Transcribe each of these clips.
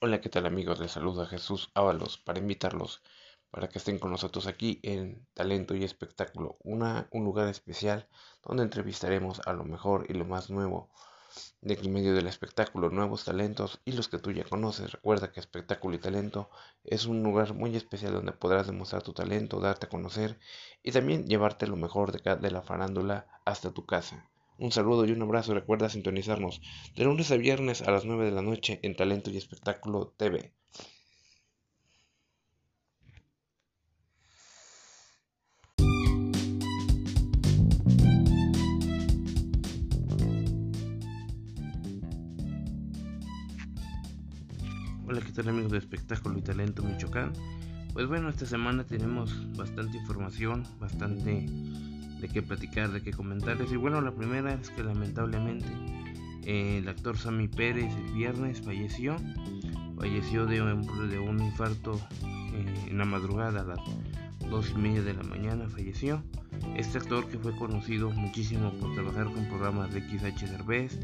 Hola, ¿qué tal amigos? Les saluda Jesús Ábalos para invitarlos para que estén con nosotros aquí en Talento y Espectáculo, una, un lugar especial donde entrevistaremos a lo mejor y lo más nuevo del medio del espectáculo, nuevos talentos y los que tú ya conoces. Recuerda que espectáculo y talento es un lugar muy especial donde podrás demostrar tu talento, darte a conocer y también llevarte lo mejor de, de la farándula hasta tu casa. Un saludo y un abrazo. Recuerda sintonizarnos de lunes a viernes a las 9 de la noche en Talento y Espectáculo TV. Hola, ¿qué tal amigos de Espectáculo y Talento Michoacán? Pues bueno, esta semana tenemos bastante información, bastante de qué platicar, de qué comentarles. Y bueno, la primera es que lamentablemente eh, el actor Sammy Pérez el viernes falleció. Falleció de un, de un infarto eh, en la madrugada a las dos y media de la mañana. Falleció. Este actor que fue conocido muchísimo por trabajar con programas de XH Derbez,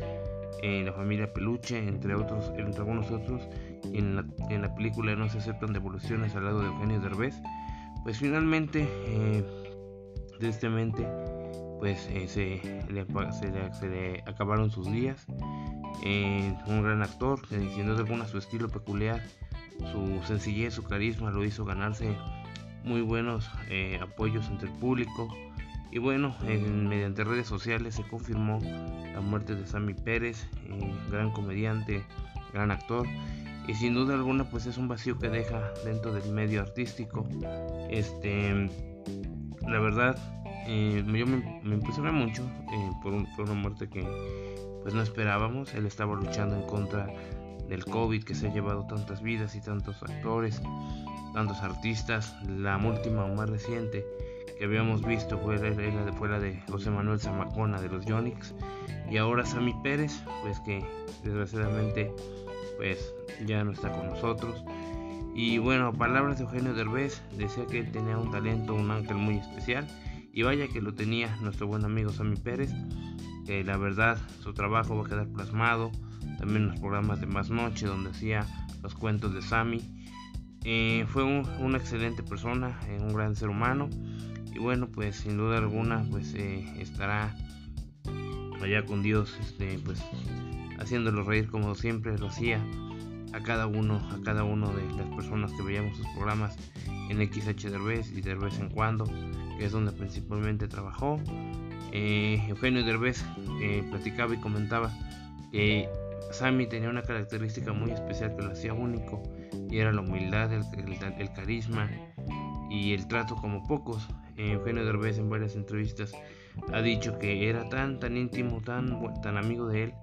en La Familia Peluche, entre otros, entre algunos otros, en la, en la película No se aceptan devoluciones al lado de Eugenio Derbez, pues finalmente eh, tristemente pues eh, se, le, se, le, acabaron sus días. Eh, un gran actor, que diciendo de alguna su estilo peculiar, su sencillez, su carisma lo hizo ganarse muy buenos eh, apoyos entre el público. Y bueno, mediante redes sociales se confirmó la muerte de Sammy Pérez, gran comediante, gran actor. Y sin duda alguna pues es un vacío que deja dentro del medio artístico. Este la verdad, eh, yo me, impresioné mucho eh, por, una muerte que pues no esperábamos. Él estaba luchando en contra del COVID que se ha llevado tantas vidas y tantos actores, tantos artistas. La última más reciente que habíamos visto fue la, de, fue la de José Manuel Zamacona de los Yonix y ahora Sammy Pérez, pues que desgraciadamente pues ya no está con nosotros. Y bueno, palabras de Eugenio Derbez, decía que él tenía un talento, un ángel muy especial. Y vaya que lo tenía nuestro buen amigo Sammy Pérez, que la verdad su trabajo va a quedar plasmado. También en los programas de Más Noche, donde hacía los cuentos de Sammy. Eh, fue una excelente persona, eh, un gran ser humano. Y bueno, pues sin duda alguna, pues eh, estará allá con Dios, este, pues haciéndolo reír como siempre lo hacía a cada uno, a cada uno de las personas que veíamos sus programas en XH Derbez y de vez en cuando, que es donde principalmente trabajó. Eh, Eugenio Derbez eh, platicaba y comentaba que Sammy tenía una característica muy especial que lo hacía único y era la humildad, el, carisma y el trato como pocos. Eh, Eugenio Derbez en varias entrevistas ha dicho que era tan tan íntimo, tan, tan amigo de él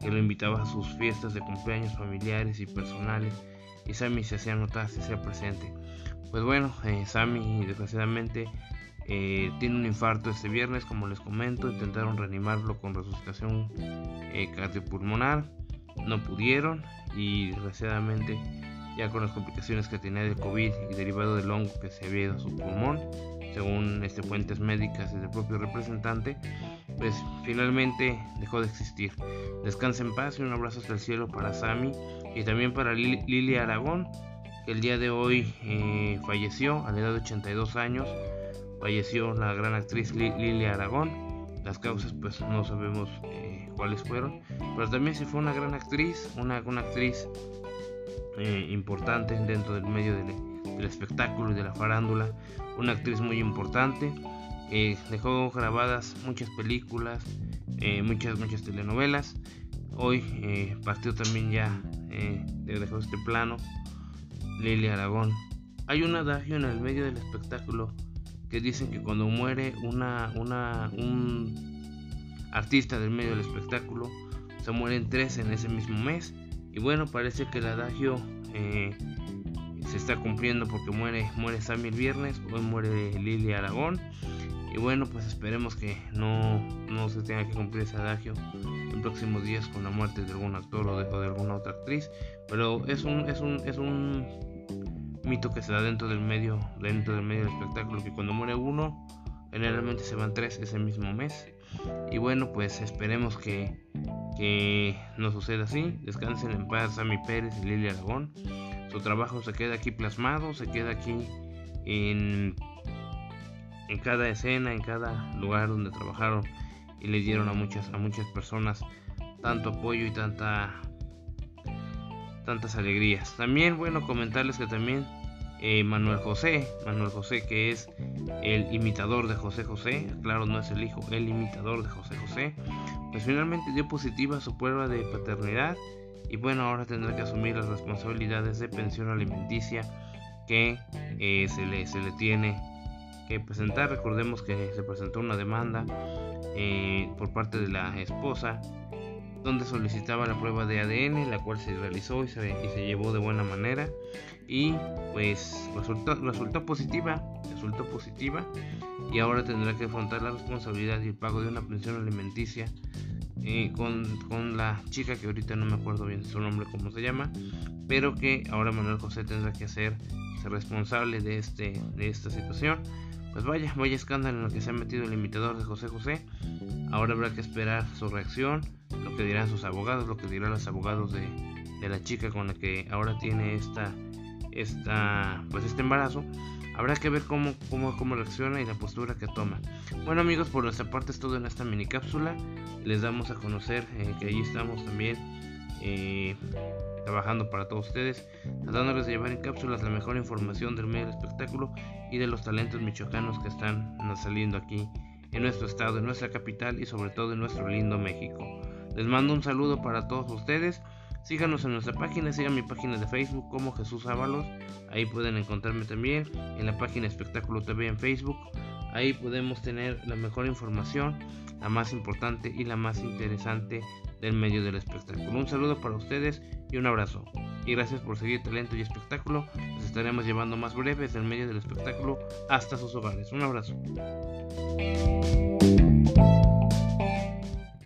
que lo invitaba a sus fiestas de cumpleaños familiares y personales y Sammy se hacía notar, se hacía presente. Pues bueno, eh, Sammy desgraciadamente eh, tiene un infarto este viernes, como les comento, intentaron reanimarlo con resucitación eh, cardiopulmonar, no pudieron y desgraciadamente ya con las complicaciones que tenía del COVID y derivado del hongo que se había ido a su pulmón, según este, fuentes médicas y del propio representante, pues finalmente dejó de existir. Descansa en paz y un abrazo hasta el cielo para Sami y también para Lili, Aragón, que el día de hoy eh, falleció a la edad de 82 años. Falleció la gran actriz Lili Aragón. Las causas pues no sabemos eh, cuáles fueron, pero también se fue una gran actriz, una, una actriz eh, importante dentro del medio del, del espectáculo y de la farándula, una actriz muy importante eh, dejó grabadas muchas películas, eh, muchas, muchas telenovelas. Hoy eh, partió también ya, dejó este plano, Lili Aragón. Hay un adagio en el medio del espectáculo que dicen que cuando muere una, una, un artista del medio del espectáculo, se mueren tres en ese mismo mes. Y bueno, parece que el adagio se está cumpliendo porque muere, muere Sammy el viernes, hoy muere Lili Aragón. Y bueno, pues esperemos que no, no se tenga que cumplir ese adagio en próximos días con la muerte de algún actor o de, alguna otra actriz. Pero es un, es un, es un mito que se da dentro del medio, dentro del medio del espectáculo, que cuando muere uno, generalmente se van tres ese mismo mes. Y bueno, pues esperemos que, que no suceda así. Descansen en paz Sammy Pérez y Lili Aragón. Su trabajo se queda aquí plasmado, se queda aquí en, en cada escena, en cada lugar donde trabajaron y le dieron a muchas, a muchas personas tanto apoyo y tanta tantas alegrías. También, bueno, comentarles que también eh, Manuel José, Manuel José que es el imitador de José José, claro, no es el hijo, el imitador de José José, pues finalmente dio positiva su prueba de paternidad y bueno, ahora tendrá que asumir las responsabilidades de pensión alimenticia que eh, se, le, se le tiene que presentar. Recordemos que se presentó una demanda eh, por parte de la esposa donde solicitaba la prueba de ADN, la cual se realizó y se, y se llevó de buena manera y pues resultó, resultó positiva, resultó positiva y ahora tendrá que afrontar la responsabilidad y el pago de una pensión alimenticia eh, con, con, la chica que ahorita no me acuerdo bien su nombre, cómo se llama, pero que ahora Manuel José tendrá que ser responsable de, este, de esta situación. Pues vaya, vaya escándalo en el que se ha metido el imitador de José José. Ahora habrá que esperar su reacción, lo que dirán sus abogados, lo que dirán los abogados de, de la chica con la que ahora tiene esta, esta, pues este embarazo. Habrá que ver cómo, cómo, cómo reacciona y la postura que toma. Bueno amigos, por nuestra parte es todo en esta mini cápsula. Les damos a conocer eh, que ahí estamos también eh, trabajando para todos ustedes, tratándoles de llevar en cápsulas la mejor información del medio espectáculo y de los talentos michoacanos que están saliendo aquí en nuestro estado, en nuestra capital y sobre todo en nuestro lindo México. Les mando un saludo para todos ustedes. Síganos en nuestra página, sigan mi página de Facebook como Jesús Ábalos. Ahí pueden encontrarme también en la página Espectáculo TV en Facebook. Ahí podemos tener la mejor información, la más importante y la más interesante del medio del espectáculo. Un saludo para ustedes y un abrazo. Y gracias por seguir Talento y Espectáculo. Nos estaremos llevando más breves del medio del espectáculo hasta sus hogares. Un abrazo.